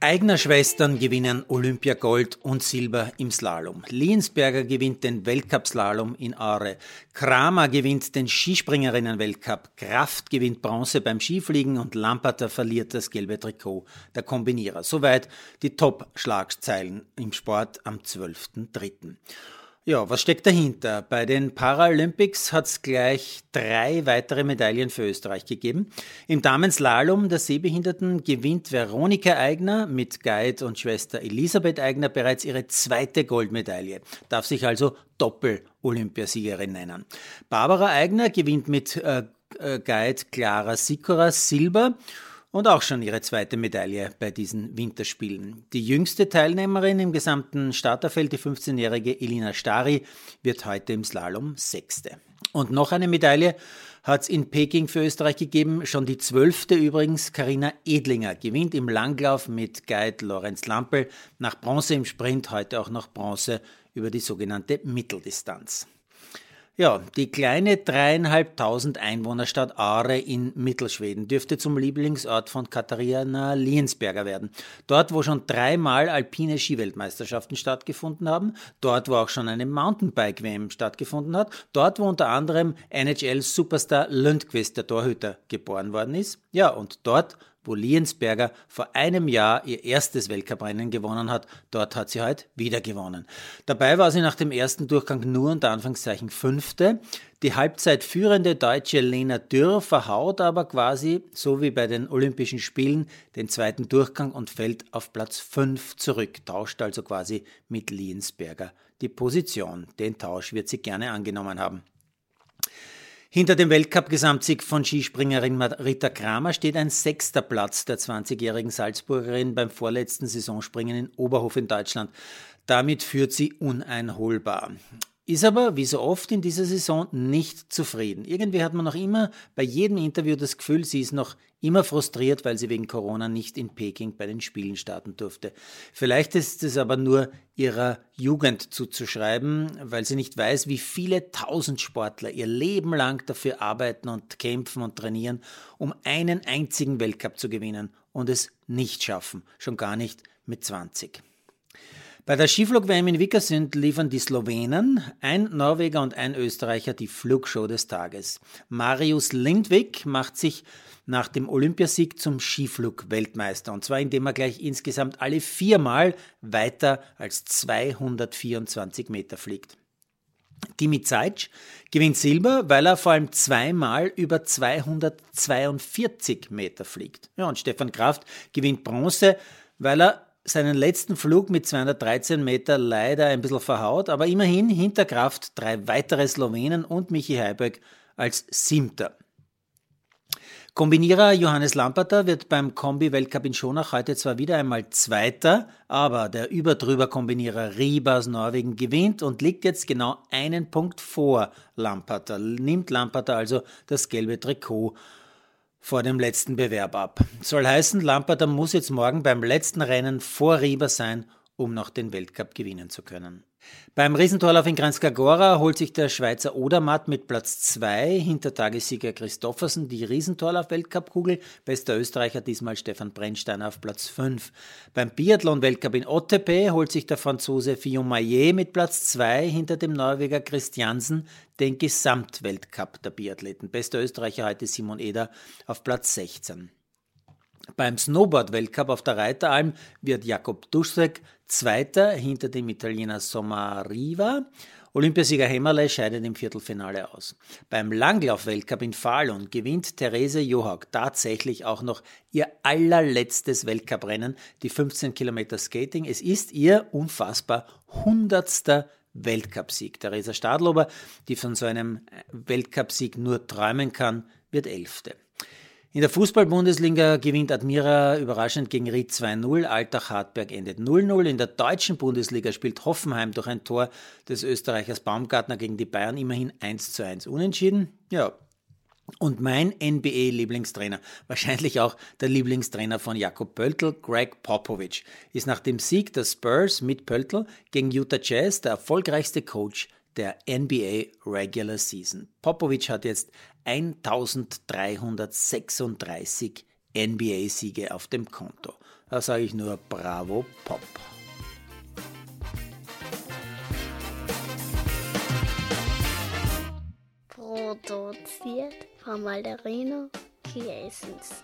Eigner Schwestern gewinnen Olympiagold und Silber im Slalom. Liensberger gewinnt den Weltcup-Slalom in Aare. Kramer gewinnt den Skispringerinnen-Weltcup. Kraft gewinnt Bronze beim Skifliegen und Lamperter verliert das gelbe Trikot der Kombinierer. Soweit die Top-Schlagzeilen im Sport am 12.03. Ja, was steckt dahinter? Bei den Paralympics hat es gleich drei weitere Medaillen für Österreich gegeben. Im Damenslalom der Sehbehinderten gewinnt Veronika Eigner mit Guide und Schwester Elisabeth Eigner bereits ihre zweite Goldmedaille, darf sich also Doppel-Olympiasiegerin nennen. Barbara Eigner gewinnt mit äh, äh Guide Clara Sikora Silber und auch schon ihre zweite Medaille bei diesen Winterspielen. Die jüngste Teilnehmerin im gesamten Starterfeld, die 15-jährige Elina Stari, wird heute im Slalom Sechste. Und noch eine Medaille hat es in Peking für Österreich gegeben, schon die zwölfte übrigens. Karina Edlinger gewinnt im Langlauf mit Guide Lorenz Lampel nach Bronze im Sprint, heute auch noch Bronze über die sogenannte Mitteldistanz. Ja, die kleine dreieinhalbtausend Einwohnerstadt Aare in Mittelschweden dürfte zum Lieblingsort von Katharina Liensberger werden. Dort, wo schon dreimal alpine Skiweltmeisterschaften stattgefunden haben, dort, wo auch schon eine Mountainbike-WM stattgefunden hat, dort, wo unter anderem NHL-Superstar Lundqvist, der Torhüter, geboren worden ist. Ja, und dort, wo Liensberger vor einem Jahr ihr erstes Weltcuprennen gewonnen hat. Dort hat sie heute wieder gewonnen. Dabei war sie nach dem ersten Durchgang nur unter Anführungszeichen Fünfte. Die Halbzeit führende deutsche Lena Dürr verhaut aber quasi, so wie bei den Olympischen Spielen, den zweiten Durchgang und fällt auf Platz 5 zurück, tauscht also quasi mit Liensberger die Position. Den Tausch wird sie gerne angenommen haben. Hinter dem Weltcup-Gesamtsieg von Skispringerin Marita Kramer steht ein sechster Platz der 20-jährigen Salzburgerin beim vorletzten Saisonspringen in Oberhof in Deutschland. Damit führt sie uneinholbar ist aber, wie so oft in dieser Saison, nicht zufrieden. Irgendwie hat man noch immer bei jedem Interview das Gefühl, sie ist noch immer frustriert, weil sie wegen Corona nicht in Peking bei den Spielen starten durfte. Vielleicht ist es aber nur ihrer Jugend zuzuschreiben, weil sie nicht weiß, wie viele tausend Sportler ihr Leben lang dafür arbeiten und kämpfen und trainieren, um einen einzigen Weltcup zu gewinnen und es nicht schaffen, schon gar nicht mit 20. Bei der Skiflug-WM in Vikersund liefern die Slowenen, ein Norweger und ein Österreicher die Flugshow des Tages. Marius Lindvik macht sich nach dem Olympiasieg zum Skiflug-Weltmeister und zwar indem er gleich insgesamt alle viermal weiter als 224 Meter fliegt. Dimi Zeitsch gewinnt Silber, weil er vor allem zweimal über 242 Meter fliegt. Ja, und Stefan Kraft gewinnt Bronze, weil er seinen letzten Flug mit 213 Meter leider ein bisschen verhaut, aber immerhin hinter Kraft drei weitere Slowenen und Michi Heiberg als Siebter. Kombinierer Johannes Lamperter wird beim Kombi-Weltcup in Schonach heute zwar wieder einmal Zweiter, aber der Überdrüber-Kombinierer Riebe aus Norwegen gewinnt und liegt jetzt genau einen Punkt vor Lamperter, nimmt Lamperter also das gelbe Trikot vor dem letzten Bewerb ab. Soll heißen, Lamperter muss jetzt morgen beim letzten Rennen vor Rieber sein, um noch den Weltcup gewinnen zu können. Beim Riesentorlauf in Granskagora holt sich der Schweizer Odermatt mit Platz 2 hinter Tagessieger Christoffersen die Riesentorlauf-Weltcup-Kugel. Bester Österreicher diesmal Stefan Brennstein auf Platz 5. Beim Biathlon-Weltcup in Ottepe holt sich der Franzose Fillon Maillet mit Platz 2 hinter dem Norweger Christiansen den Gesamtweltcup der Biathleten. Bester Österreicher heute Simon Eder auf Platz 16. Beim Snowboard-Weltcup auf der Reiteralm wird Jakob Duschek Zweiter hinter dem Italiener Sommariva. Olympiasieger Hämmerle scheidet im Viertelfinale aus. Beim Langlauf-Weltcup in Falun gewinnt Therese Johak tatsächlich auch noch ihr allerletztes Weltcuprennen, die 15 Kilometer Skating. Es ist ihr unfassbar hundertster Weltcupsieg. Theresa Stadlober, die von so einem Weltcupsieg nur träumen kann, wird Elfte. In der Fußball-Bundesliga gewinnt Admira überraschend gegen Ried 2-0, Altach-Hartberg endet 0-0. In der deutschen Bundesliga spielt Hoffenheim durch ein Tor des Österreichers Baumgartner gegen die Bayern immerhin 1-1 unentschieden. Ja, und mein NBA-Lieblingstrainer, wahrscheinlich auch der Lieblingstrainer von Jakob Pöltl, Greg Popovich, ist nach dem Sieg der Spurs mit Pöltl gegen Utah Jazz der erfolgreichste Coach der NBA Regular Season. Popovich hat jetzt 1336 NBA-Siege auf dem Konto. Da sage ich nur Bravo Pop. Produziert von Malderino Kiesens.